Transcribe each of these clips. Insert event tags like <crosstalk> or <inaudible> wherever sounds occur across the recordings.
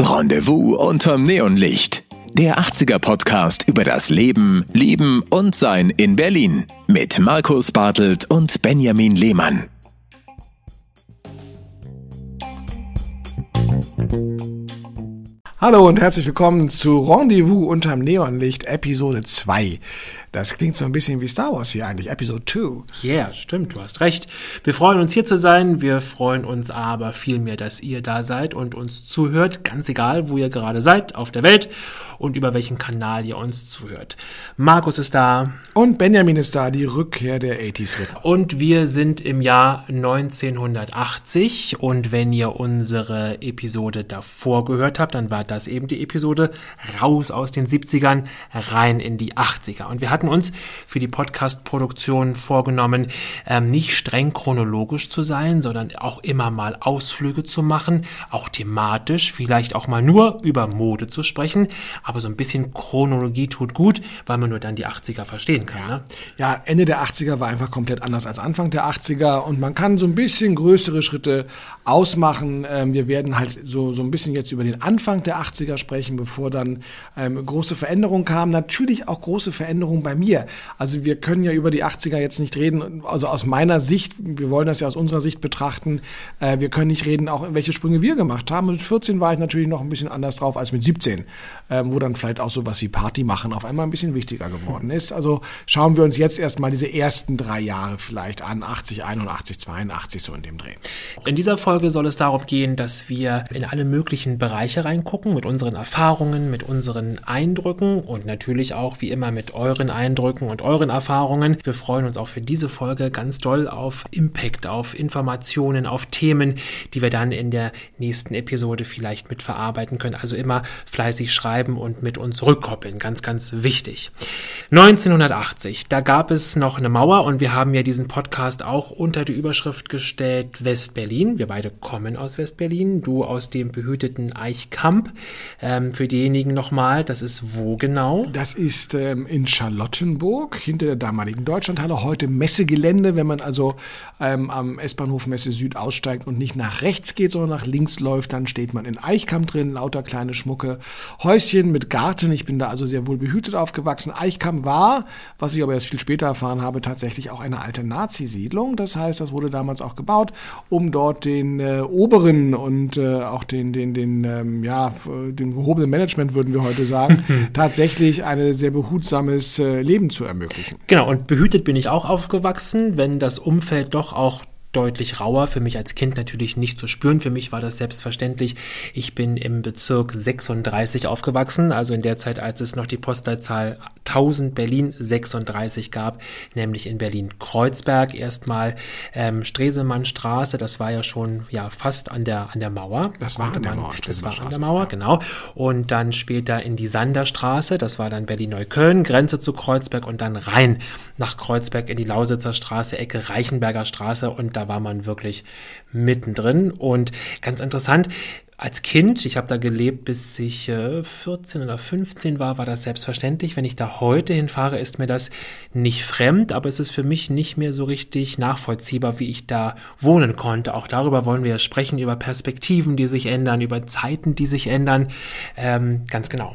Rendezvous unterm Neonlicht. Der 80er Podcast über das Leben, Lieben und Sein in Berlin mit Markus Bartelt und Benjamin Lehmann. Hallo und herzlich willkommen zu Rendezvous unterm Neonlicht Episode 2. Das klingt so ein bisschen wie Star Wars hier eigentlich, Episode 2. Ja, yeah, stimmt, du hast recht. Wir freuen uns hier zu sein, wir freuen uns aber vielmehr, dass ihr da seid und uns zuhört, ganz egal, wo ihr gerade seid auf der Welt und über welchen Kanal ihr uns zuhört. Markus ist da. Und Benjamin ist da, die Rückkehr der 80s Rhythmen. Und wir sind im Jahr 1980 und wenn ihr unsere Episode davor gehört habt, dann war das eben die Episode raus aus den 70ern, rein in die 80er. Und wir hatten uns für die Podcast-Produktion vorgenommen, ähm, nicht streng chronologisch zu sein, sondern auch immer mal Ausflüge zu machen, auch thematisch, vielleicht auch mal nur über Mode zu sprechen, aber so ein bisschen Chronologie tut gut, weil man nur dann die 80er verstehen kann. Ne? Ja, Ende der 80er war einfach komplett anders als Anfang der 80er und man kann so ein bisschen größere Schritte ausmachen. Ähm, wir werden halt so, so ein bisschen jetzt über den Anfang der 80er sprechen, bevor dann ähm, große Veränderungen kamen. Natürlich auch große Veränderungen bei mir. Also wir können ja über die 80er jetzt nicht reden, also aus meiner Sicht, wir wollen das ja aus unserer Sicht betrachten, äh, wir können nicht reden, auch welche Sprünge wir gemacht haben. Mit 14 war ich natürlich noch ein bisschen anders drauf als mit 17, äh, wo dann vielleicht auch sowas wie Party machen auf einmal ein bisschen wichtiger geworden ist. Also schauen wir uns jetzt erstmal diese ersten drei Jahre vielleicht an, 80, 81, 82, so in dem Dreh. In dieser Folge Folge soll es darum gehen, dass wir in alle möglichen Bereiche reingucken, mit unseren Erfahrungen, mit unseren Eindrücken und natürlich auch wie immer mit euren Eindrücken und euren Erfahrungen. Wir freuen uns auch für diese Folge ganz doll auf Impact, auf Informationen, auf Themen, die wir dann in der nächsten Episode vielleicht mit verarbeiten können. Also immer fleißig schreiben und mit uns rückkoppeln. Ganz, ganz wichtig. 1980, da gab es noch eine Mauer und wir haben ja diesen Podcast auch unter die Überschrift gestellt West-Berlin. Wir beide kommen aus West-Berlin, du aus dem behüteten Eichkamp. Ähm, für diejenigen nochmal, das ist wo genau? Das ist ähm, in Charlottenburg, hinter der damaligen Deutschlandhalle, heute Messegelände. Wenn man also ähm, am S-Bahnhof Messe Süd aussteigt und nicht nach rechts geht, sondern nach links läuft, dann steht man in Eichkamp drin, lauter kleine schmucke Häuschen mit Garten. Ich bin da also sehr wohl behütet aufgewachsen. Eichkamp war, was ich aber erst viel später erfahren habe, tatsächlich auch eine alte Nazi-Siedlung. Das heißt, das wurde damals auch gebaut, um dort den äh, Oberen und äh, auch den, den, den, ähm, ja, dem gehobenen Management, würden wir heute sagen, <laughs> tatsächlich ein sehr behutsames äh, Leben zu ermöglichen. Genau, und behütet bin ich auch aufgewachsen, wenn das Umfeld doch auch deutlich rauer, für mich als Kind natürlich nicht zu spüren. Für mich war das selbstverständlich. Ich bin im Bezirk 36 aufgewachsen, also in der Zeit, als es noch die Postleitzahl 1000 Berlin 36 gab, nämlich in Berlin-Kreuzberg erstmal ähm, Stresemannstraße, das war ja schon ja fast an der an der Mauer. Das war an der Mauer, das war an der Mauer, genau. Und dann später in die Sanderstraße, das war dann Berlin-Neukölln, Grenze zu Kreuzberg und dann rein nach Kreuzberg in die Lausitzer Straße, Ecke Reichenberger Straße und da war man wirklich mittendrin. Und ganz interessant, als Kind, ich habe da gelebt, bis ich äh, 14 oder 15 war, war das selbstverständlich. Wenn ich da heute hinfahre, ist mir das nicht fremd, aber es ist für mich nicht mehr so richtig nachvollziehbar, wie ich da wohnen konnte. Auch darüber wollen wir sprechen, über Perspektiven, die sich ändern, über Zeiten, die sich ändern. Ähm, ganz genau.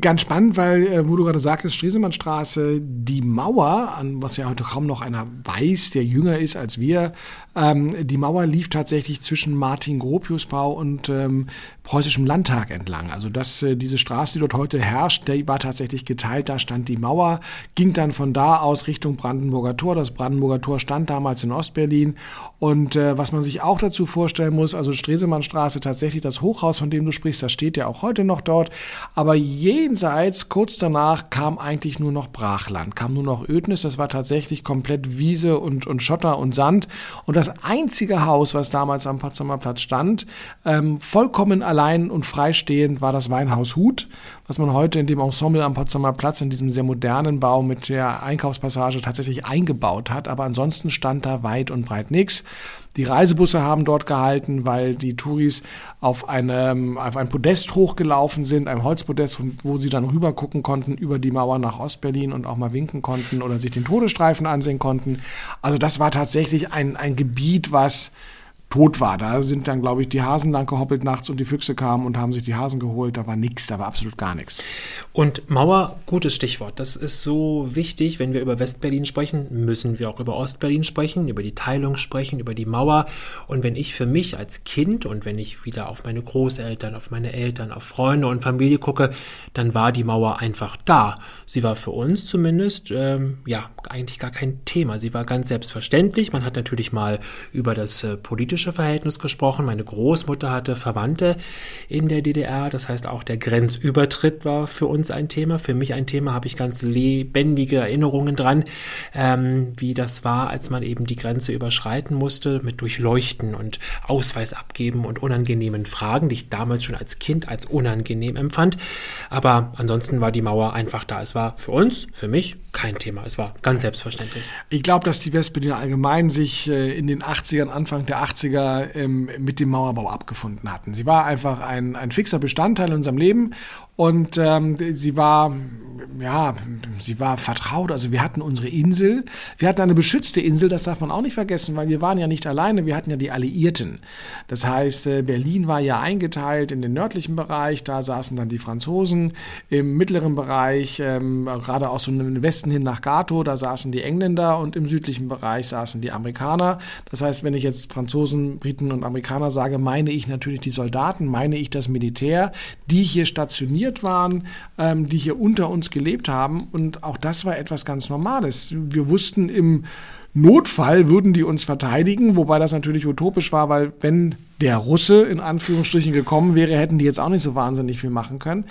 Ganz spannend, weil, äh, wo du gerade sagtest, Stresemannstraße, die Mauer, an was ja heute kaum noch einer weiß, der jünger ist als wir, ähm, die Mauer lief tatsächlich zwischen Martin Gropiusbau und ähm, preußischem Landtag entlang. Also das, äh, diese Straße, die dort heute herrscht, die war tatsächlich geteilt. Da stand die Mauer, ging dann von da aus Richtung Brandenburger Tor. Das Brandenburger Tor stand damals in Ostberlin. Und äh, was man sich auch dazu vorstellen muss, also Stresemannstraße, tatsächlich das Hochhaus, von dem du sprichst, das steht ja auch heute noch dort. Aber jenseits, kurz danach, kam eigentlich nur noch Brachland, kam nur noch Ödnis. Das war tatsächlich komplett Wiese und, und Schotter und Sand. Und das einzige Haus, was damals am Potsdamer Platz stand, ähm, vollkommen allein allein und freistehend war das Weinhaus Hut, was man heute in dem Ensemble am Potsdamer Platz, in diesem sehr modernen Bau mit der Einkaufspassage tatsächlich eingebaut hat. Aber ansonsten stand da weit und breit nichts. Die Reisebusse haben dort gehalten, weil die Touris auf, eine, auf ein Podest hochgelaufen sind, ein Holzpodest, wo sie dann rüber gucken konnten über die Mauer nach Ostberlin und auch mal winken konnten oder sich den Todesstreifen ansehen konnten. Also das war tatsächlich ein, ein Gebiet, was tot war. Da sind dann, glaube ich, die Hasen lang gehoppelt nachts und die Füchse kamen und haben sich die Hasen geholt. Da war nichts, da war absolut gar nichts. Und Mauer, gutes Stichwort. Das ist so wichtig. Wenn wir über Westberlin sprechen, müssen wir auch über Ostberlin sprechen, über die Teilung sprechen, über die Mauer. Und wenn ich für mich als Kind und wenn ich wieder auf meine Großeltern, auf meine Eltern, auf Freunde und Familie gucke, dann war die Mauer einfach da. Sie war für uns zumindest, ähm, ja, eigentlich gar kein Thema. Sie war ganz selbstverständlich. Man hat natürlich mal über das äh, politische politische Verhältnis gesprochen. Meine Großmutter hatte Verwandte in der DDR. Das heißt, auch der Grenzübertritt war für uns ein Thema. Für mich ein Thema, habe ich ganz lebendige Erinnerungen dran, ähm, wie das war, als man eben die Grenze überschreiten musste mit Durchleuchten und Ausweis abgeben und unangenehmen Fragen, die ich damals schon als Kind als unangenehm empfand. Aber ansonsten war die Mauer einfach da. Es war für uns, für mich kein Thema. Es war ganz selbstverständlich. Ich glaube, dass die Westberliner allgemein sich äh, in den 80ern, Anfang der 80er ähm, mit dem Mauerbau abgefunden hatten. Sie war einfach ein, ein fixer Bestandteil in unserem Leben und ähm, sie war, ja, sie war vertraut. Also wir hatten unsere Insel. Wir hatten eine beschützte Insel, das darf man auch nicht vergessen, weil wir waren ja nicht alleine, wir hatten ja die Alliierten. Das heißt, äh, Berlin war ja eingeteilt in den nördlichen Bereich, da saßen dann die Franzosen. Im mittleren Bereich, ähm, gerade auch so im Westen hin nach Gato, da saßen die Engländer und im südlichen Bereich saßen die Amerikaner. Das heißt, wenn ich jetzt Franzosen, Briten und Amerikaner sage, meine ich natürlich die Soldaten, meine ich das Militär, die hier stationiert integriert waren, ähm, die hier unter uns gelebt haben. Und auch das war etwas ganz Normales. Wir wussten im Notfall würden die uns verteidigen, wobei das natürlich utopisch war, weil wenn der Russe in Anführungsstrichen gekommen wäre, hätten die jetzt auch nicht so wahnsinnig viel machen können.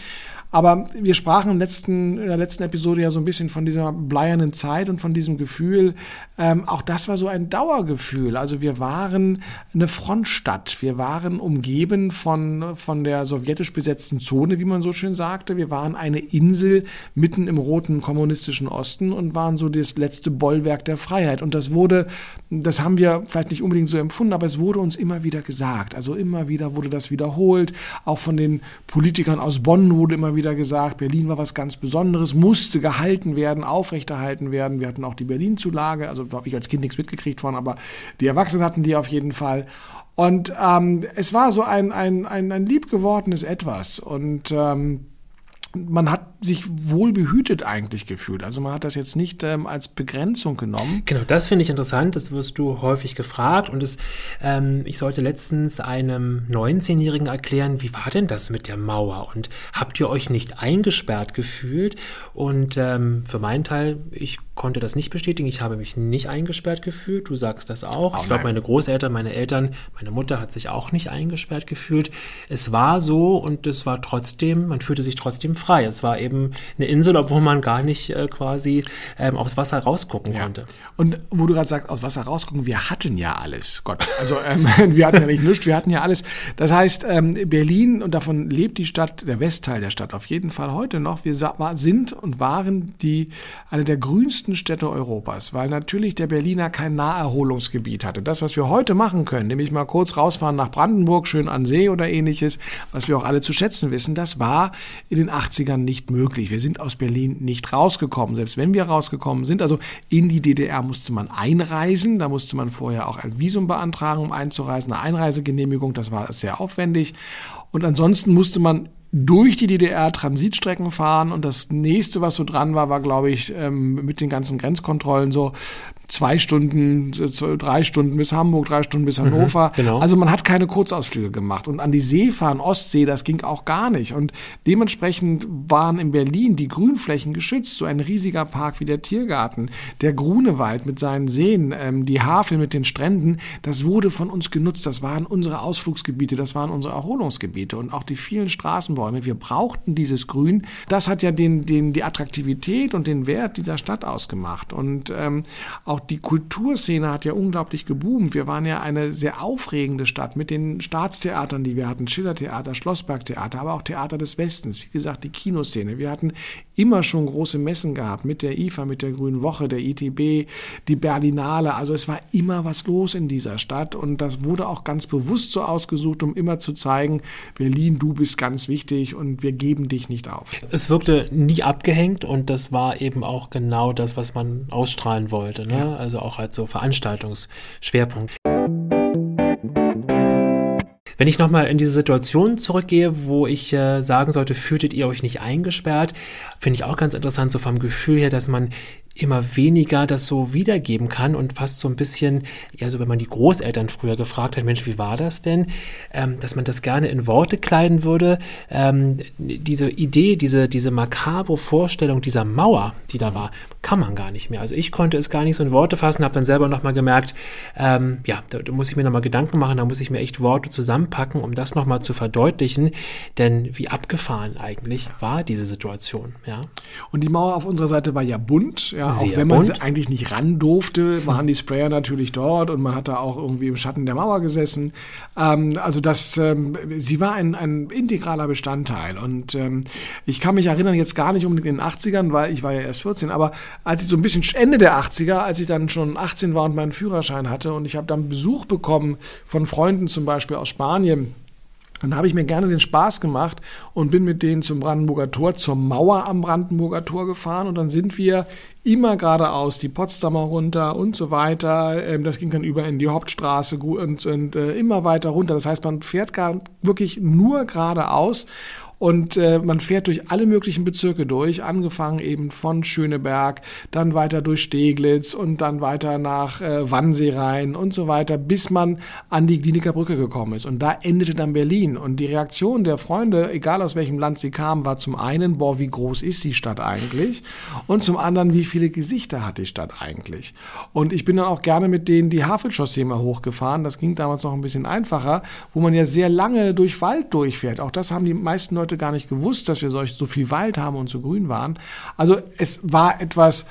Aber wir sprachen im letzten, in der letzten Episode ja so ein bisschen von dieser bleiernen Zeit und von diesem Gefühl. Ähm, auch das war so ein Dauergefühl. Also wir waren eine Frontstadt. Wir waren umgeben von, von der sowjetisch besetzten Zone, wie man so schön sagte. Wir waren eine Insel mitten im roten kommunistischen Osten und waren so das letzte Bollwerk der Freiheit. Und das wurde, das haben wir vielleicht nicht unbedingt so empfunden, aber es wurde uns immer wieder gesagt. Also immer wieder wurde das wiederholt. Auch von den Politikern aus Bonn wurde immer wieder wieder gesagt, Berlin war was ganz Besonderes, musste gehalten werden, aufrechterhalten werden. Wir hatten auch die Berlin-Zulage, also da habe ich als Kind nichts mitgekriegt von, aber die Erwachsenen hatten die auf jeden Fall. Und ähm, es war so ein, ein, ein, ein liebgewordenes Etwas. Und ähm, man hat sich wohl behütet eigentlich gefühlt. Also man hat das jetzt nicht ähm, als Begrenzung genommen. Genau, das finde ich interessant. Das wirst du häufig gefragt. Und es, ähm, ich sollte letztens einem 19-Jährigen erklären, wie war denn das mit der Mauer? Und habt ihr euch nicht eingesperrt gefühlt? Und ähm, für meinen Teil, ich konnte das nicht bestätigen. Ich habe mich nicht eingesperrt gefühlt. Du sagst das auch. Oh, ich glaube, meine Großeltern, meine Eltern, meine Mutter hat sich auch nicht eingesperrt gefühlt. Es war so und es war trotzdem, man fühlte sich trotzdem frei. Es war eben eine Insel, obwohl man gar nicht äh, quasi ähm, aufs Wasser rausgucken ja. konnte. Und wo du gerade sagst, aufs Wasser rausgucken, wir hatten ja alles. Gott, also ähm, <laughs> wir hatten ja nicht nichts, wir hatten ja alles. Das heißt, ähm, Berlin, und davon lebt die Stadt, der Westteil der Stadt auf jeden Fall heute noch, wir sind und waren die, eine der grünsten Städte Europas, weil natürlich der Berliner kein Naherholungsgebiet hatte. Das, was wir heute machen können, nämlich mal kurz rausfahren nach Brandenburg, schön an See oder ähnliches, was wir auch alle zu schätzen wissen, das war in den 80 80ern nicht möglich. Wir sind aus Berlin nicht rausgekommen. Selbst wenn wir rausgekommen sind, also in die DDR musste man einreisen. Da musste man vorher auch ein Visum beantragen, um einzureisen, eine Einreisegenehmigung. Das war sehr aufwendig. Und ansonsten musste man durch die DDR Transitstrecken fahren und das nächste, was so dran war, war, glaube ich, ähm, mit den ganzen Grenzkontrollen so zwei Stunden, drei Stunden bis Hamburg, drei Stunden bis mhm, Hannover. Mhm, genau. Also man hat keine Kurzausflüge gemacht. Und an die See fahren, Ostsee, das ging auch gar nicht. Und dementsprechend waren in Berlin die Grünflächen geschützt. So ein riesiger Park wie der Tiergarten, der Grunewald mit seinen Seen, ähm, die Havel mit den Stränden, das wurde von uns genutzt. Das waren unsere Ausflugsgebiete, das waren unsere Erholungsgebiete und auch die vielen Straßen Bäume. Wir brauchten dieses Grün. Das hat ja den, den, die Attraktivität und den Wert dieser Stadt ausgemacht. Und ähm, auch auch die Kulturszene hat ja unglaublich geboomt. Wir waren ja eine sehr aufregende Stadt mit den Staatstheatern, die wir hatten, Schillertheater, Schlossbergtheater, aber auch Theater des Westens, wie gesagt, die Kinoszene. Wir hatten immer schon große Messen gehabt mit der IFA, mit der Grünen Woche, der ITB, die Berlinale. Also es war immer was los in dieser Stadt und das wurde auch ganz bewusst so ausgesucht, um immer zu zeigen, Berlin, du bist ganz wichtig und wir geben dich nicht auf. Es wirkte nie abgehängt und das war eben auch genau das, was man ausstrahlen wollte. Ne? Ja. Also auch als so Veranstaltungsschwerpunkt. Wenn ich nochmal in diese Situation zurückgehe, wo ich äh, sagen sollte, fühltet ihr euch nicht eingesperrt, finde ich auch ganz interessant, so vom Gefühl her, dass man immer weniger das so wiedergeben kann und fast so ein bisschen, ja, so wenn man die Großeltern früher gefragt hat, Mensch, wie war das denn, ähm, dass man das gerne in Worte kleiden würde. Ähm, diese Idee, diese, diese makabre Vorstellung dieser Mauer, die da war, kann man gar nicht mehr. Also ich konnte es gar nicht so in Worte fassen, habe dann selber nochmal gemerkt, ähm, ja, da, da, muss ich mir nochmal Gedanken machen, da muss ich mir echt Worte zusammenpacken, um das nochmal zu verdeutlichen, denn wie abgefahren eigentlich war diese Situation, ja. Und die Mauer auf unserer Seite war ja bunt, ja, auch wenn man eigentlich nicht ran durfte, waren die Sprayer natürlich dort und man hat da auch irgendwie im Schatten der Mauer gesessen. Ähm, also das, ähm, sie war ein, ein integraler Bestandteil und ähm, ich kann mich erinnern, jetzt gar nicht um in den 80ern, weil ich war ja erst 14, aber als ich so ein bisschen Ende der 80er, als ich dann schon 18 war und meinen Führerschein hatte und ich habe dann Besuch bekommen von Freunden zum Beispiel aus Spanien, dann habe ich mir gerne den Spaß gemacht und bin mit denen zum Brandenburger Tor, zur Mauer am Brandenburger Tor gefahren und dann sind wir immer geradeaus die Potsdamer runter und so weiter. Ähm, das ging dann über in die Hauptstraße und, und äh, immer weiter runter. Das heißt, man fährt gar wirklich nur geradeaus und äh, man fährt durch alle möglichen Bezirke durch, angefangen eben von Schöneberg, dann weiter durch Steglitz und dann weiter nach äh, Wannsee rein und so weiter, bis man an die Kliniker Brücke gekommen ist. Und da endete dann Berlin. Und die Reaktion der Freunde, egal aus welchem Land sie kamen, war zum einen, boah, wie groß ist die Stadt eigentlich? Und zum anderen, wie viele Gesichter hat die Stadt eigentlich? Und ich bin dann auch gerne mit denen die Havelchaussee mal hochgefahren. Das ging damals noch ein bisschen einfacher, wo man ja sehr lange durch Wald durchfährt. Auch das haben die meisten Leute Leute gar nicht gewusst, dass wir solch, so viel Wald haben und so grün waren. Also es war etwas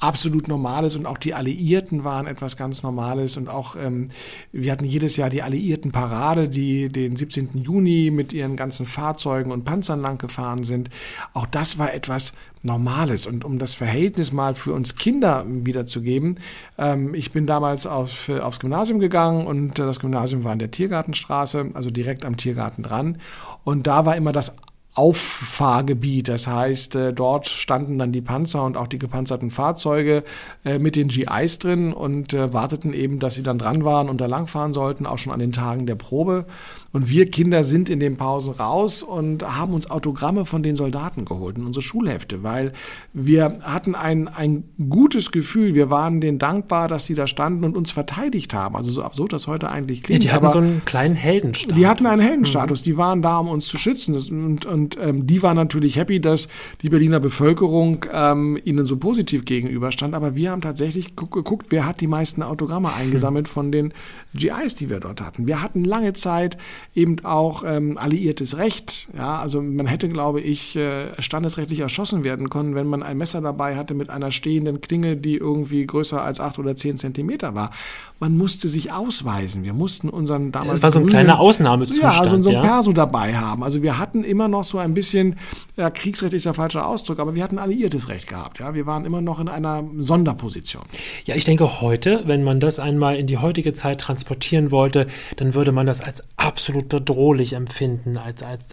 absolut Normales und auch die Alliierten waren etwas ganz Normales und auch ähm, wir hatten jedes Jahr die Alliierten Parade, die den 17. Juni mit ihren ganzen Fahrzeugen und Panzern lang gefahren sind. Auch das war etwas Normales und um das Verhältnis mal für uns Kinder wiederzugeben. Ähm, ich bin damals auf, aufs Gymnasium gegangen und das Gymnasium war in der Tiergartenstraße, also direkt am Tiergarten dran und da war immer das Auffahrgebiet. Das heißt, äh, dort standen dann die Panzer und auch die gepanzerten Fahrzeuge äh, mit den GIs drin und äh, warteten eben, dass sie dann dran waren und da langfahren sollten, auch schon an den Tagen der Probe. Und wir Kinder sind in den Pausen raus und haben uns Autogramme von den Soldaten geholt in unsere Schulhefte, weil wir hatten ein, ein gutes Gefühl. Wir waren denen dankbar, dass sie da standen und uns verteidigt haben. Also so absurd das heute eigentlich klingt. Ja, die hatten so einen kleinen Heldenstatus. Die hatten einen Heldenstatus. Mhm. Die waren da, um uns zu schützen. Und, und ähm, die waren natürlich happy, dass die Berliner Bevölkerung ähm, ihnen so positiv gegenüberstand. Aber wir haben tatsächlich geguckt, wer hat die meisten Autogramme eingesammelt von den GIs, die wir dort hatten. Wir hatten lange Zeit eben auch ähm, alliiertes Recht. Ja, also man hätte, glaube ich, äh, standesrechtlich erschossen werden können, wenn man ein Messer dabei hatte mit einer stehenden Klinge, die irgendwie größer als acht oder zehn Zentimeter war. Man musste sich ausweisen. Wir mussten unseren damals. Das war so ein kleiner Ausnahmezustand. Ja, also so ein ja? Perso dabei haben. Also wir hatten immer noch so ein bisschen, ja, Kriegsrecht ist der falsche Ausdruck, aber wir hatten alliiertes Recht gehabt. Ja, wir waren immer noch in einer Sonderposition. Ja, ich denke heute, wenn man das einmal in die heutige Zeit transportieren wollte, dann würde man das als absolut bedrohlich empfinden, als, als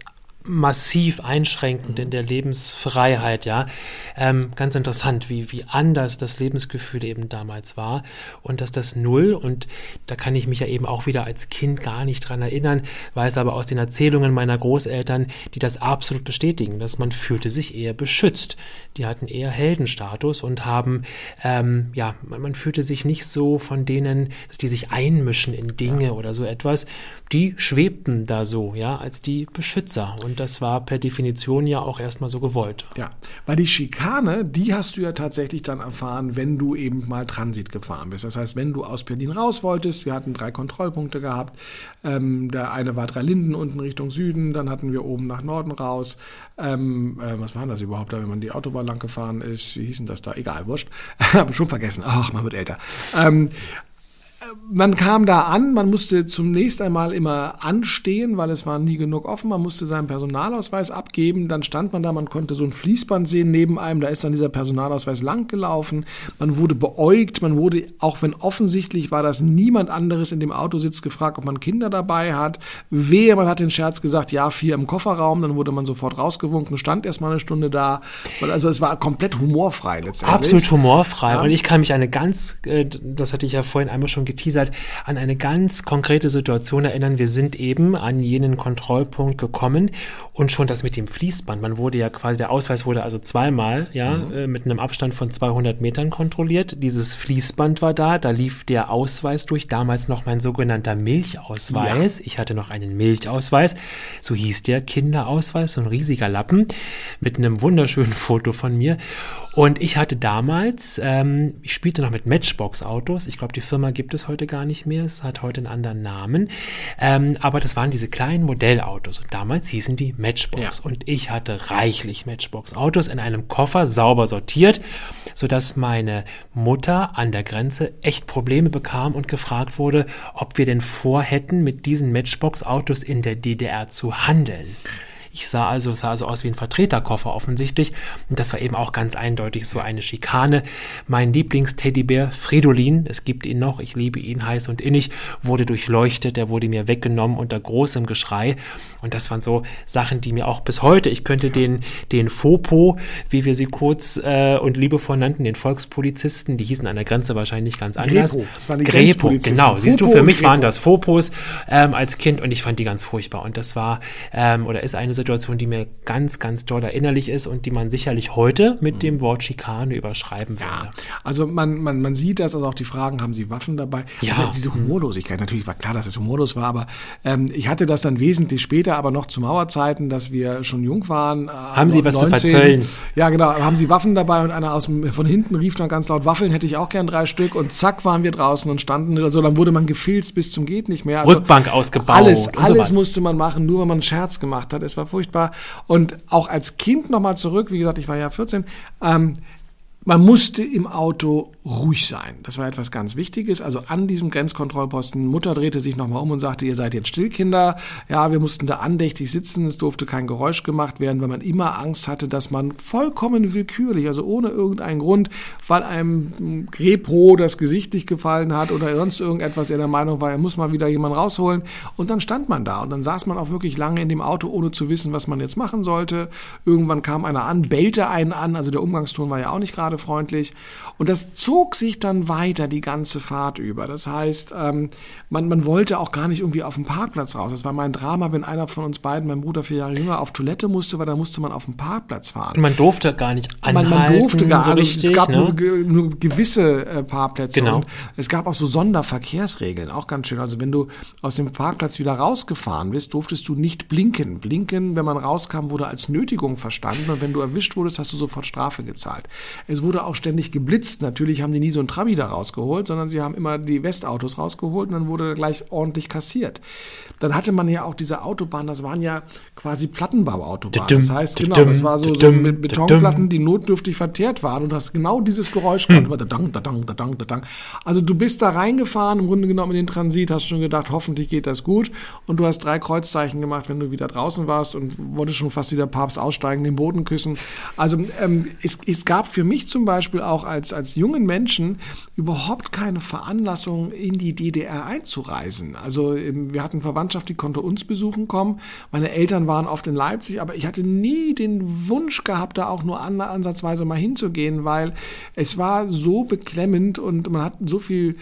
massiv einschränkend in der Lebensfreiheit, ja. Ähm, ganz interessant, wie, wie anders das Lebensgefühl eben damals war und dass das Null, und da kann ich mich ja eben auch wieder als Kind gar nicht dran erinnern, weiß aber aus den Erzählungen meiner Großeltern, die das absolut bestätigen, dass man fühlte sich eher beschützt. Die hatten eher Heldenstatus und haben, ähm, ja, man, man, fühlte sich nicht so von denen, dass die sich einmischen in Dinge ja. oder so etwas. Die schwebten da so, ja, als die Beschützer und Das war per Definition ja auch erstmal so gewollt. Ja, weil die Schikane, die hast du ja tatsächlich dann erfahren, wenn du eben mal Transit gefahren bist. Das heißt, wenn du aus Berlin raus wolltest, wir hatten drei Kontrollpunkte gehabt. Ähm, der eine war drei Linden unten Richtung Süden, dann hatten wir oben nach Norden raus. Ähm, äh, was war das überhaupt da, wenn man die Autobahn lang gefahren ist? Wie hießen das da? Egal, wurscht. <laughs> Habe schon vergessen. Ach, man wird älter. Ähm, man kam da an, man musste zunächst einmal immer anstehen, weil es war nie genug offen. Man musste seinen Personalausweis abgeben. Dann stand man da, man konnte so ein Fließband sehen neben einem. Da ist dann dieser Personalausweis lang gelaufen. Man wurde beäugt. Man wurde, auch wenn offensichtlich war, dass niemand anderes in dem Auto sitzt, gefragt, ob man Kinder dabei hat. Wehe, man hat den Scherz gesagt, ja, vier im Kofferraum. Dann wurde man sofort rausgewunken, stand erst mal eine Stunde da. Also es war komplett humorfrei letztendlich. Absolut humorfrei. Ja. Und ich kann mich eine ganz, äh, das hatte ich ja vorhin einmal schon geteasert, an eine ganz konkrete Situation erinnern. Wir sind eben an jenen Kontrollpunkt gekommen und schon das mit dem Fließband. Man wurde ja quasi, der Ausweis wurde also zweimal, ja, mhm. äh, mit einem Abstand von 200 Metern kontrolliert. Dieses Fließband war da, da lief der Ausweis durch, damals noch mein sogenannter Milchausweis. Ja. Ich hatte noch einen Milchausweis, so hieß der Kinderausweis, so ein riesiger Lappen mit einem wunderschönen <laughs> Foto von mir. Und ich hatte damals, ähm, ich spielte noch mit Matchbox-Autos. Ich glaube, die Firma gibt es heute gar nicht mehr. Es hat heute einen anderen Namen. Ähm, aber das waren diese kleinen Modellautos. Und damals hießen die Matchbox. Ja. Und ich hatte reichlich Matchbox-Autos in einem Koffer sauber sortiert, sodass meine Mutter an der Grenze echt Probleme bekam und gefragt wurde, ob wir denn vorhätten, mit diesen Matchbox-Autos in der DDR zu handeln. Ich sah also, sah also aus wie ein Vertreterkoffer offensichtlich. Und das war eben auch ganz eindeutig so eine Schikane. Mein Lieblingsteddybär Fridolin, es gibt ihn noch, ich liebe ihn heiß und innig, wurde durchleuchtet, der wurde mir weggenommen unter großem Geschrei. Und das waren so Sachen, die mir auch bis heute, ich könnte den, den Fopo, wie wir sie kurz äh, und liebevoll nannten, den Volkspolizisten, die hießen an der Grenze wahrscheinlich ganz anders. Grepo genau. Fopo Siehst du, für mich waren das Fopos ähm, als Kind und ich fand die ganz furchtbar. Und das war ähm, oder ist eine Situation, Situation, die mir ganz, ganz doll erinnerlich ist und die man sicherlich heute mit dem Wort Schikane überschreiben würde. Ja, also man, man, man sieht das, also auch die Fragen, haben Sie Waffen dabei? Ja. Also diese Humorlosigkeit, natürlich war klar, dass es humorlos war, aber ähm, ich hatte das dann wesentlich später, aber noch zu Mauerzeiten, dass wir schon jung waren. Äh, haben Sie was 19, zu verzöllen? Ja, genau. Haben Sie Waffen dabei und einer aus dem, von hinten rief dann ganz laut, Waffeln hätte ich auch gern drei Stück und zack waren wir draußen und standen oder so. Dann wurde man gefilzt bis zum geht nicht mehr. Also Rückbank ausgebaut. Alles, alles musste man machen, nur wenn man einen Scherz gemacht hat. Es war furchtbar. Und auch als Kind nochmal zurück, wie gesagt, ich war ja 14, ähm, man musste im Auto ruhig sein. Das war etwas ganz Wichtiges. Also an diesem Grenzkontrollposten, Mutter drehte sich nochmal um und sagte, ihr seid jetzt still, Kinder. Ja, wir mussten da andächtig sitzen. Es durfte kein Geräusch gemacht werden, weil man immer Angst hatte, dass man vollkommen willkürlich, also ohne irgendeinen Grund, weil einem Grepro das Gesicht nicht gefallen hat oder sonst irgendetwas, er der Meinung war, er muss mal wieder jemanden rausholen. Und dann stand man da und dann saß man auch wirklich lange in dem Auto, ohne zu wissen, was man jetzt machen sollte. Irgendwann kam einer an, bellte einen an, also der Umgangston war ja auch nicht gerade freundlich. Und das zog sich dann weiter die ganze Fahrt über. Das heißt, ähm, man, man wollte auch gar nicht irgendwie auf dem Parkplatz raus. Das war mein Drama, wenn einer von uns beiden, mein Bruder vier Jahre jünger, auf Toilette musste, weil da musste man auf dem Parkplatz fahren. Man durfte gar nicht anhalten. Man, man durfte gar so also richtig, Es gab ne? nur, nur, gewisse äh, Parkplätze. Genau. Und es gab auch so Sonderverkehrsregeln, auch ganz schön. Also wenn du aus dem Parkplatz wieder rausgefahren bist, durftest du nicht blinken. Blinken, wenn man rauskam, wurde als Nötigung verstanden. Und wenn du erwischt wurdest, hast du sofort Strafe gezahlt. Es wurde auch ständig geblitzt. Natürlich haben die nie so ein Trabi da rausgeholt, sondern sie haben immer die Westautos rausgeholt und dann wurde gleich ordentlich kassiert. Dann hatte man ja auch diese Autobahn, das waren ja quasi Plattenbauautobahnen. Das heißt, genau, das war so, so mit Betonplatten, die notdürftig verteert waren und hast genau dieses Geräusch gehört. Also du bist da reingefahren, im Grunde genommen in den Transit, hast schon gedacht, hoffentlich geht das gut und du hast drei Kreuzzeichen gemacht, wenn du wieder draußen warst und wolltest schon fast wieder Papst aussteigen, den Boden küssen. Also ähm, es, es gab für mich zum Beispiel auch als, als jungen Menschen überhaupt keine Veranlassung, in die DDR einzureisen. Also ähm, wir hatten Verwandtschaft, die konnte uns besuchen kommen. Meine Eltern waren oft in Leipzig, aber ich hatte nie den Wunsch gehabt, da auch nur an, ansatzweise mal hinzugehen, weil es war so beklemmend und man hat so viel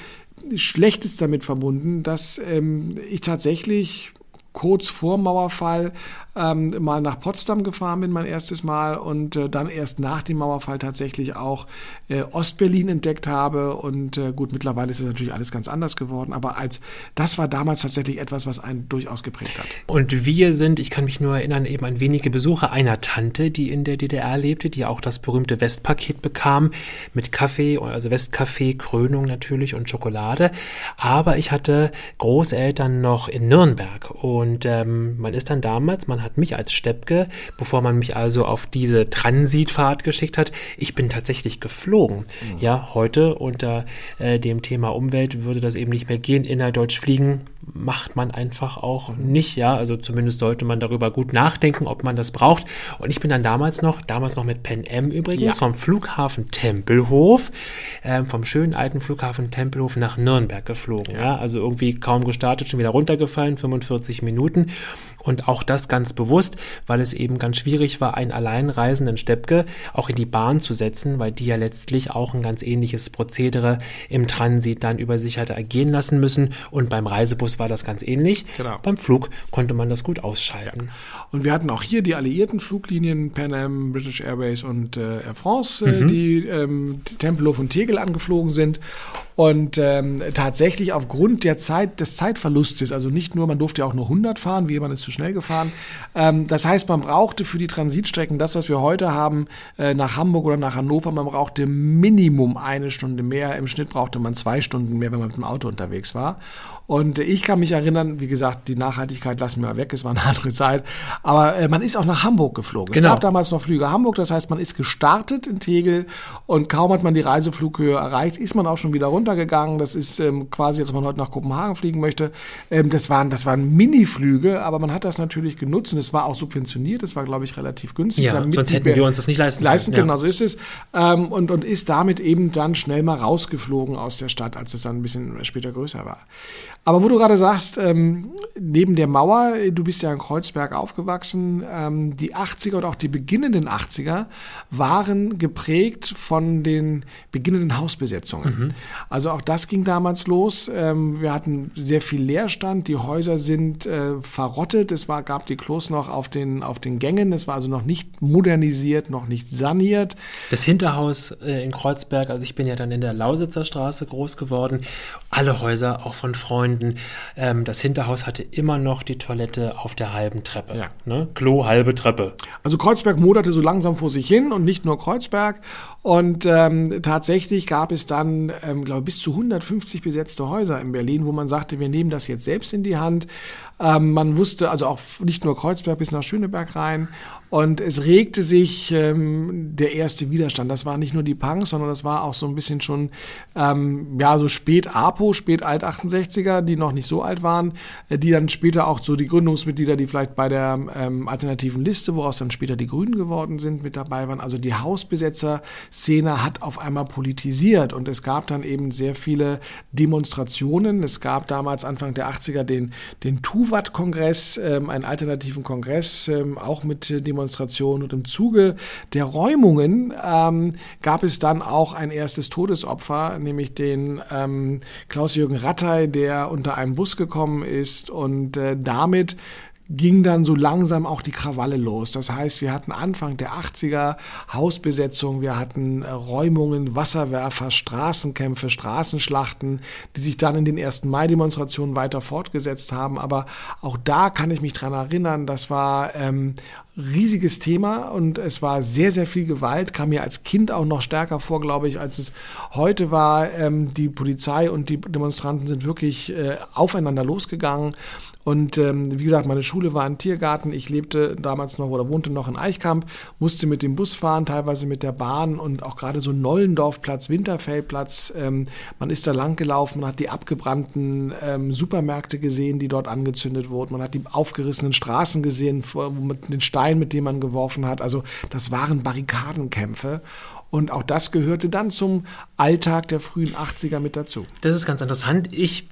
Schlechtes damit verbunden, dass ähm, ich tatsächlich kurz vor Mauerfall ähm, mal nach Potsdam gefahren bin, mein erstes Mal, und äh, dann erst nach dem Mauerfall tatsächlich auch äh, Ostberlin entdeckt habe. Und äh, gut, mittlerweile ist es natürlich alles ganz anders geworden, aber als das war damals tatsächlich etwas, was einen durchaus geprägt hat. Und wir sind, ich kann mich nur erinnern, eben an wenige Besucher einer Tante, die in der DDR lebte, die auch das berühmte Westpaket bekam mit Kaffee, also Westkaffee, Krönung natürlich und Schokolade. Aber ich hatte Großeltern noch in Nürnberg und ähm, man ist dann damals, man hat mich als Steppke, bevor man mich also auf diese Transitfahrt geschickt hat, ich bin tatsächlich geflogen. Mhm. Ja, heute unter äh, dem Thema Umwelt würde das eben nicht mehr gehen. Innerdeutsch fliegen macht man einfach auch mhm. nicht. Ja, also zumindest sollte man darüber gut nachdenken, ob man das braucht. Und ich bin dann damals noch, damals noch mit Pen M übrigens, ja. vom Flughafen Tempelhof, äh, vom schönen alten Flughafen Tempelhof nach Nürnberg geflogen. Ja. ja, also irgendwie kaum gestartet, schon wieder runtergefallen, 45 Minuten. Und auch das ganz bewusst, weil es eben ganz schwierig war, einen alleinreisenden Steppke auch in die Bahn zu setzen, weil die ja letztlich auch ein ganz ähnliches Prozedere im Transit dann über sich hatte ergehen lassen müssen. Und beim Reisebus war das ganz ähnlich. Genau. Beim Flug konnte man das gut ausschalten. Ja. Und wir hatten auch hier die alliierten Fluglinien Pan Am, British Airways und äh, Air France, äh, mhm. die ähm, Tempelhof und Tegel angeflogen sind. Und ähm, tatsächlich aufgrund der Zeit, des Zeitverlustes, also nicht nur, man durfte ja auch nur 100 fahren, wie jemand ist zu schnell gefahren. Ähm, das heißt, man brauchte für die Transitstrecken, das, was wir heute haben, äh, nach Hamburg oder nach Hannover, man brauchte Minimum eine Stunde mehr. Im Schnitt brauchte man zwei Stunden mehr, wenn man mit dem Auto unterwegs war. Und ich kann mich erinnern, wie gesagt, die Nachhaltigkeit lassen wir weg, es war eine andere Zeit. Aber äh, man ist auch nach Hamburg geflogen. Genau. Es gab damals noch Flüge Hamburg, das heißt, man ist gestartet in Tegel und kaum hat man die Reiseflughöhe erreicht, ist man auch schon wieder runtergegangen. Das ist ähm, quasi, als man heute nach Kopenhagen fliegen möchte. Ähm, das waren, das waren Mini-Flüge, aber man hat das natürlich genutzt und es war auch subventioniert. Das war, glaube ich, relativ günstig. Ja, sonst hätten wir uns das nicht leisten können. Leisten können, ja. so ist es. Ähm, und, und ist damit eben dann schnell mal rausgeflogen aus der Stadt, als es dann ein bisschen später größer war. Aber wo du gerade sagst, ähm, neben der Mauer, du bist ja in Kreuzberg aufgewachsen, ähm, die 80er und auch die beginnenden 80er waren geprägt von den beginnenden Hausbesetzungen. Mhm. Also auch das ging damals los. Ähm, wir hatten sehr viel Leerstand, die Häuser sind äh, verrottet, es war, gab die Klos noch auf den, auf den Gängen, es war also noch nicht modernisiert, noch nicht saniert. Das Hinterhaus äh, in Kreuzberg, also ich bin ja dann in der Lausitzer Straße groß geworden, alle Häuser auch von Freunden. Ähm, das Hinterhaus hatte immer noch die Toilette auf der halben Treppe. Ja. Ne? Klo, halbe Treppe. Also Kreuzberg moderte so langsam vor sich hin und nicht nur Kreuzberg. Und ähm, tatsächlich gab es dann, ähm, glaube bis zu 150 besetzte Häuser in Berlin, wo man sagte, wir nehmen das jetzt selbst in die Hand. Ähm, man wusste also auch nicht nur Kreuzberg bis nach Schöneberg rein. Und es regte sich ähm, der erste Widerstand. Das war nicht nur die Punks, sondern das war auch so ein bisschen schon, ähm, ja, so spät APO, spät Alt 68er, die noch nicht so alt waren, äh, die dann später auch so die Gründungsmitglieder, die vielleicht bei der ähm, alternativen Liste, woraus dann später die Grünen geworden sind, mit dabei waren. Also die Hausbesetzer-Szene hat auf einmal politisiert und es gab dann eben sehr viele Demonstrationen. Es gab damals Anfang der 80er den, den TUWAT-Kongress, ähm, einen alternativen Kongress, ähm, auch mit äh, Demonstrationen und im Zuge der Räumungen ähm, gab es dann auch ein erstes Todesopfer, nämlich den ähm, Klaus-Jürgen Rattay, der unter einen Bus gekommen ist und äh, damit ging dann so langsam auch die Krawalle los. Das heißt, wir hatten Anfang der 80er Hausbesetzung, wir hatten äh, Räumungen, Wasserwerfer, Straßenkämpfe, Straßenschlachten, die sich dann in den ersten Mai-Demonstrationen weiter fortgesetzt haben. Aber auch da kann ich mich dran erinnern, das war ähm, riesiges Thema und es war sehr, sehr viel Gewalt, kam mir als Kind auch noch stärker vor, glaube ich, als es heute war. Ähm, die Polizei und die Demonstranten sind wirklich äh, aufeinander losgegangen und ähm, wie gesagt, meine Schule war ein Tiergarten. Ich lebte damals noch oder wohnte noch in Eichkamp, musste mit dem Bus fahren, teilweise mit der Bahn und auch gerade so Nollendorfplatz, Winterfeldplatz. Ähm, man ist da lang gelaufen, man hat die abgebrannten ähm, Supermärkte gesehen, die dort angezündet wurden. Man hat die aufgerissenen Straßen gesehen, mit den Steinen, mit denen man geworfen hat. Also das waren Barrikadenkämpfe. Und auch das gehörte dann zum Alltag der frühen 80er mit dazu. Das ist ganz interessant. Ich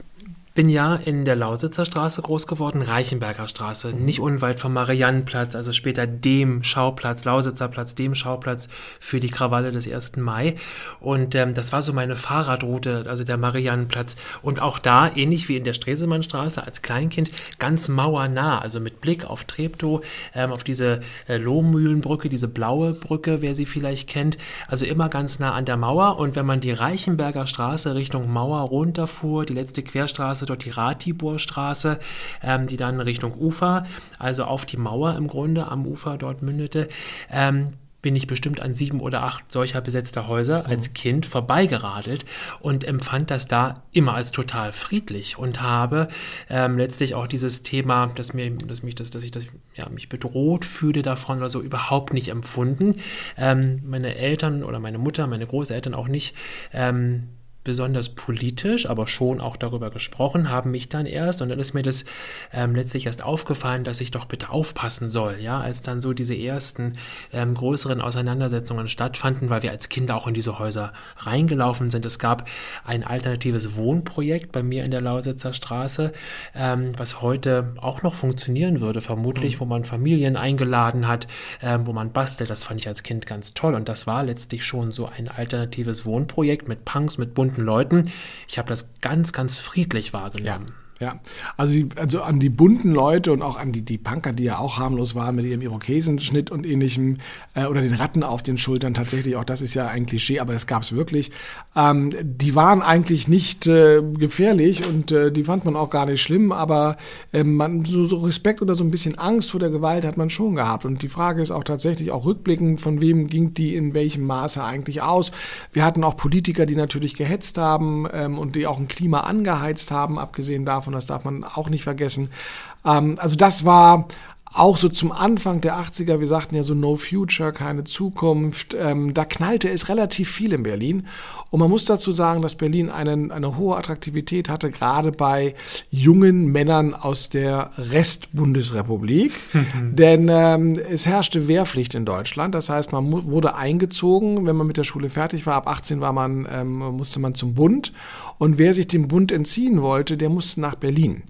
bin ja in der Lausitzer Straße groß geworden, Reichenberger Straße, nicht unweit vom Mariannenplatz, also später dem Schauplatz, Lausitzer Platz, dem Schauplatz für die Krawalle des 1. Mai. Und ähm, das war so meine Fahrradroute, also der Mariannenplatz. Und auch da, ähnlich wie in der Stresemannstraße als Kleinkind, ganz mauernah, also mit Blick auf Treptow, ähm, auf diese äh, Lohmühlenbrücke, diese blaue Brücke, wer sie vielleicht kennt. Also immer ganz nah an der Mauer. Und wenn man die Reichenberger Straße Richtung Mauer runterfuhr, die letzte Querstraße, dort die Ratiborstraße, ähm, die dann Richtung Ufer, also auf die Mauer im Grunde am Ufer dort mündete, ähm, bin ich bestimmt an sieben oder acht solcher besetzter Häuser als mhm. Kind vorbeigeradelt und empfand das da immer als total friedlich und habe ähm, letztlich auch dieses Thema, dass mir, dass mich das, dass ich das, ja, mich bedroht fühle davon oder so überhaupt nicht empfunden. Ähm, meine Eltern oder meine Mutter, meine Großeltern auch nicht. Ähm, besonders politisch, aber schon auch darüber gesprochen, haben mich dann erst, und dann ist mir das ähm, letztlich erst aufgefallen, dass ich doch bitte aufpassen soll, ja, als dann so diese ersten ähm, größeren Auseinandersetzungen stattfanden, weil wir als Kinder auch in diese Häuser reingelaufen sind. Es gab ein alternatives Wohnprojekt bei mir in der Lausitzer Straße, ähm, was heute auch noch funktionieren würde, vermutlich, mhm. wo man Familien eingeladen hat, ähm, wo man bastelt. Das fand ich als Kind ganz toll und das war letztlich schon so ein alternatives Wohnprojekt mit Punks, mit bunten bunten Leuten. Ich habe das ganz, ganz friedlich wahrgenommen. Ja. Ja, also, die, also an die bunten Leute und auch an die, die Punker, die ja auch harmlos waren mit ihrem Irokesenschnitt und ähnlichem äh, oder den Ratten auf den Schultern, tatsächlich, auch das ist ja ein Klischee, aber das gab es wirklich. Ähm, die waren eigentlich nicht äh, gefährlich und äh, die fand man auch gar nicht schlimm, aber ähm, man, so, so Respekt oder so ein bisschen Angst vor der Gewalt hat man schon gehabt. Und die Frage ist auch tatsächlich auch rückblickend, von wem ging die in welchem Maße eigentlich aus. Wir hatten auch Politiker, die natürlich gehetzt haben ähm, und die auch ein Klima angeheizt haben, abgesehen davon, das darf man auch nicht vergessen. Ähm, also das war auch so zum Anfang der 80er, wir sagten ja so No Future, keine Zukunft, ähm, da knallte es relativ viel in Berlin. Und man muss dazu sagen, dass Berlin einen, eine hohe Attraktivität hatte, gerade bei jungen Männern aus der Restbundesrepublik. <laughs> Denn ähm, es herrschte Wehrpflicht in Deutschland. Das heißt, man wurde eingezogen, wenn man mit der Schule fertig war. Ab 18 war man, ähm, musste man zum Bund. Und wer sich dem Bund entziehen wollte, der musste nach Berlin.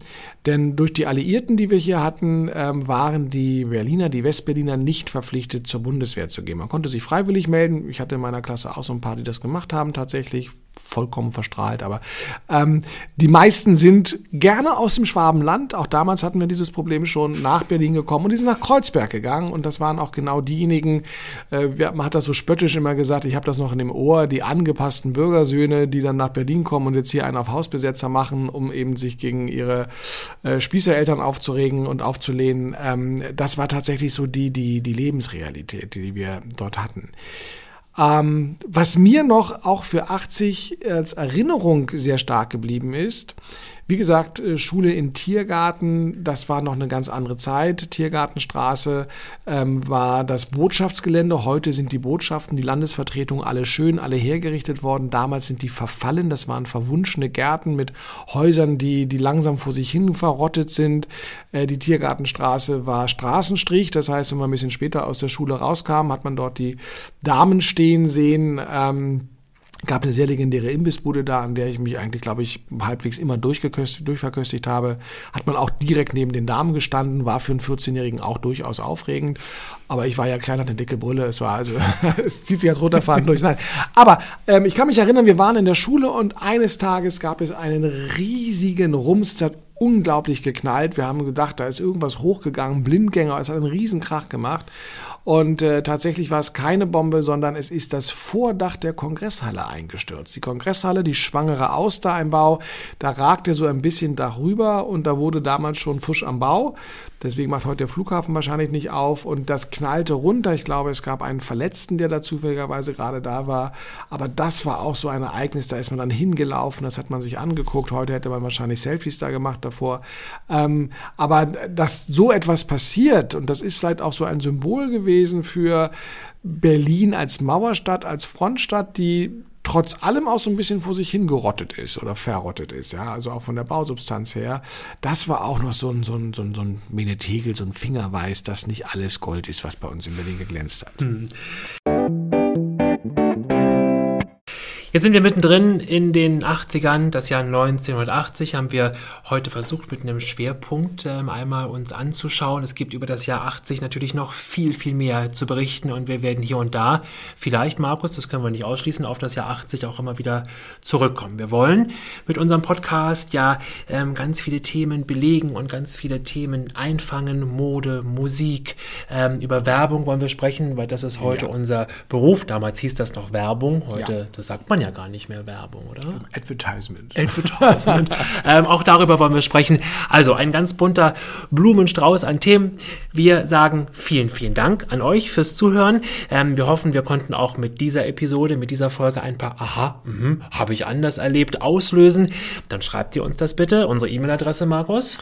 Denn durch die Alliierten, die wir hier hatten, ähm, waren die Berliner, die Westberliner nicht verpflichtet, zur Bundeswehr zu gehen. Man konnte sich freiwillig melden. Ich hatte in meiner Klasse auch so ein paar, die das gemacht haben tatsächlich vollkommen verstrahlt, aber ähm, die meisten sind gerne aus dem Schwabenland. Auch damals hatten wir dieses Problem schon nach Berlin gekommen und die sind nach Kreuzberg gegangen und das waren auch genau diejenigen, äh, man hat das so spöttisch immer gesagt, ich habe das noch in dem Ohr, die angepassten Bürgersöhne, die dann nach Berlin kommen und jetzt hier einen auf Hausbesetzer machen, um eben sich gegen ihre äh, Spießereltern aufzuregen und aufzulehnen. Ähm, das war tatsächlich so die, die, die Lebensrealität, die wir dort hatten. Ähm, was mir noch auch für 80 als Erinnerung sehr stark geblieben ist, wie gesagt, äh, Schule in Tiergarten, das war noch eine ganz andere Zeit. Tiergartenstraße ähm, war das Botschaftsgelände. Heute sind die Botschaften, die Landesvertretungen alle schön, alle hergerichtet worden. Damals sind die verfallen. Das waren verwunschene Gärten mit Häusern, die, die langsam vor sich hin verrottet sind. Äh, die Tiergartenstraße war Straßenstrich. Das heißt, wenn man ein bisschen später aus der Schule rauskam, hat man dort die Damen stehen sehen. Ähm, gab eine sehr legendäre Imbissbude da, an der ich mich eigentlich, glaube ich, halbwegs immer durchverköstigt habe. Hat man auch direkt neben den Damen gestanden, war für einen 14-Jährigen auch durchaus aufregend. Aber ich war ja klein, hatte eine dicke Brille. Es war also, <laughs> es zieht sich als roter Faden durch. Nein. Aber ähm, ich kann mich erinnern, wir waren in der Schule und eines Tages gab es einen riesigen Rums, unglaublich geknallt. Wir haben gedacht, da ist irgendwas hochgegangen, Blindgänger, es hat einen riesen Krach gemacht. Und äh, tatsächlich war es keine Bombe, sondern es ist das Vordach der Kongresshalle eingestürzt. Die Kongresshalle, die schwangere Austereinbau, da ragte so ein bisschen darüber und da wurde damals schon Fusch am Bau. Deswegen macht heute der Flughafen wahrscheinlich nicht auf und das knallte runter. Ich glaube, es gab einen Verletzten, der da zufälligerweise gerade da war. Aber das war auch so ein Ereignis, da ist man dann hingelaufen, das hat man sich angeguckt. Heute hätte man wahrscheinlich Selfies da gemacht davor. Ähm, aber dass so etwas passiert und das ist vielleicht auch so ein Symbol gewesen für Berlin als Mauerstadt, als Frontstadt, die trotz allem auch so ein bisschen vor sich hingerottet ist oder verrottet ist, ja, also auch von der Bausubstanz her. Das war auch noch so ein, so ein, so ein, so ein Menetegel, so ein Fingerweis, dass nicht alles Gold ist, was bei uns in Berlin geglänzt hat. Mhm. Jetzt sind wir mittendrin in den 80ern, das Jahr 1980 haben wir heute versucht mit einem Schwerpunkt ähm, einmal uns anzuschauen. Es gibt über das Jahr 80 natürlich noch viel, viel mehr zu berichten und wir werden hier und da vielleicht, Markus, das können wir nicht ausschließen, auf das Jahr 80 auch immer wieder zurückkommen. Wir wollen mit unserem Podcast ja ähm, ganz viele Themen belegen und ganz viele Themen einfangen, Mode, Musik, ähm, über Werbung wollen wir sprechen, weil das ist heute ja. unser Beruf. Damals hieß das noch Werbung, heute, ja. das sagt man ja gar nicht mehr Werbung, oder? Advertisement. Advertisement. <laughs> ähm, auch darüber wollen wir sprechen. Also ein ganz bunter Blumenstrauß an Themen. Wir sagen vielen, vielen Dank an euch fürs Zuhören. Ähm, wir hoffen, wir konnten auch mit dieser Episode, mit dieser Folge ein paar Aha, mh, habe ich anders erlebt, auslösen. Dann schreibt ihr uns das bitte. Unsere E-Mail-Adresse, Markus?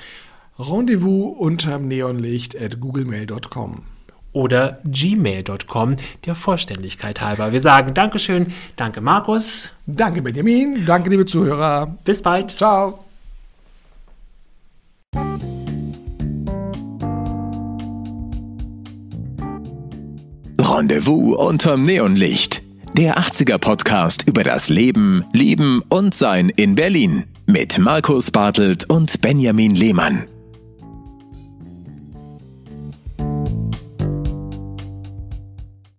Rendezvous unterm Neonlicht at googlemail.com oder gmail.com der Vollständigkeit halber. Wir sagen Dankeschön, danke Markus. Danke Benjamin, danke liebe Zuhörer. Bis bald. Ciao. Rendezvous unterm Neonlicht. Der 80er Podcast über das Leben, Lieben und Sein in Berlin mit Markus Bartelt und Benjamin Lehmann.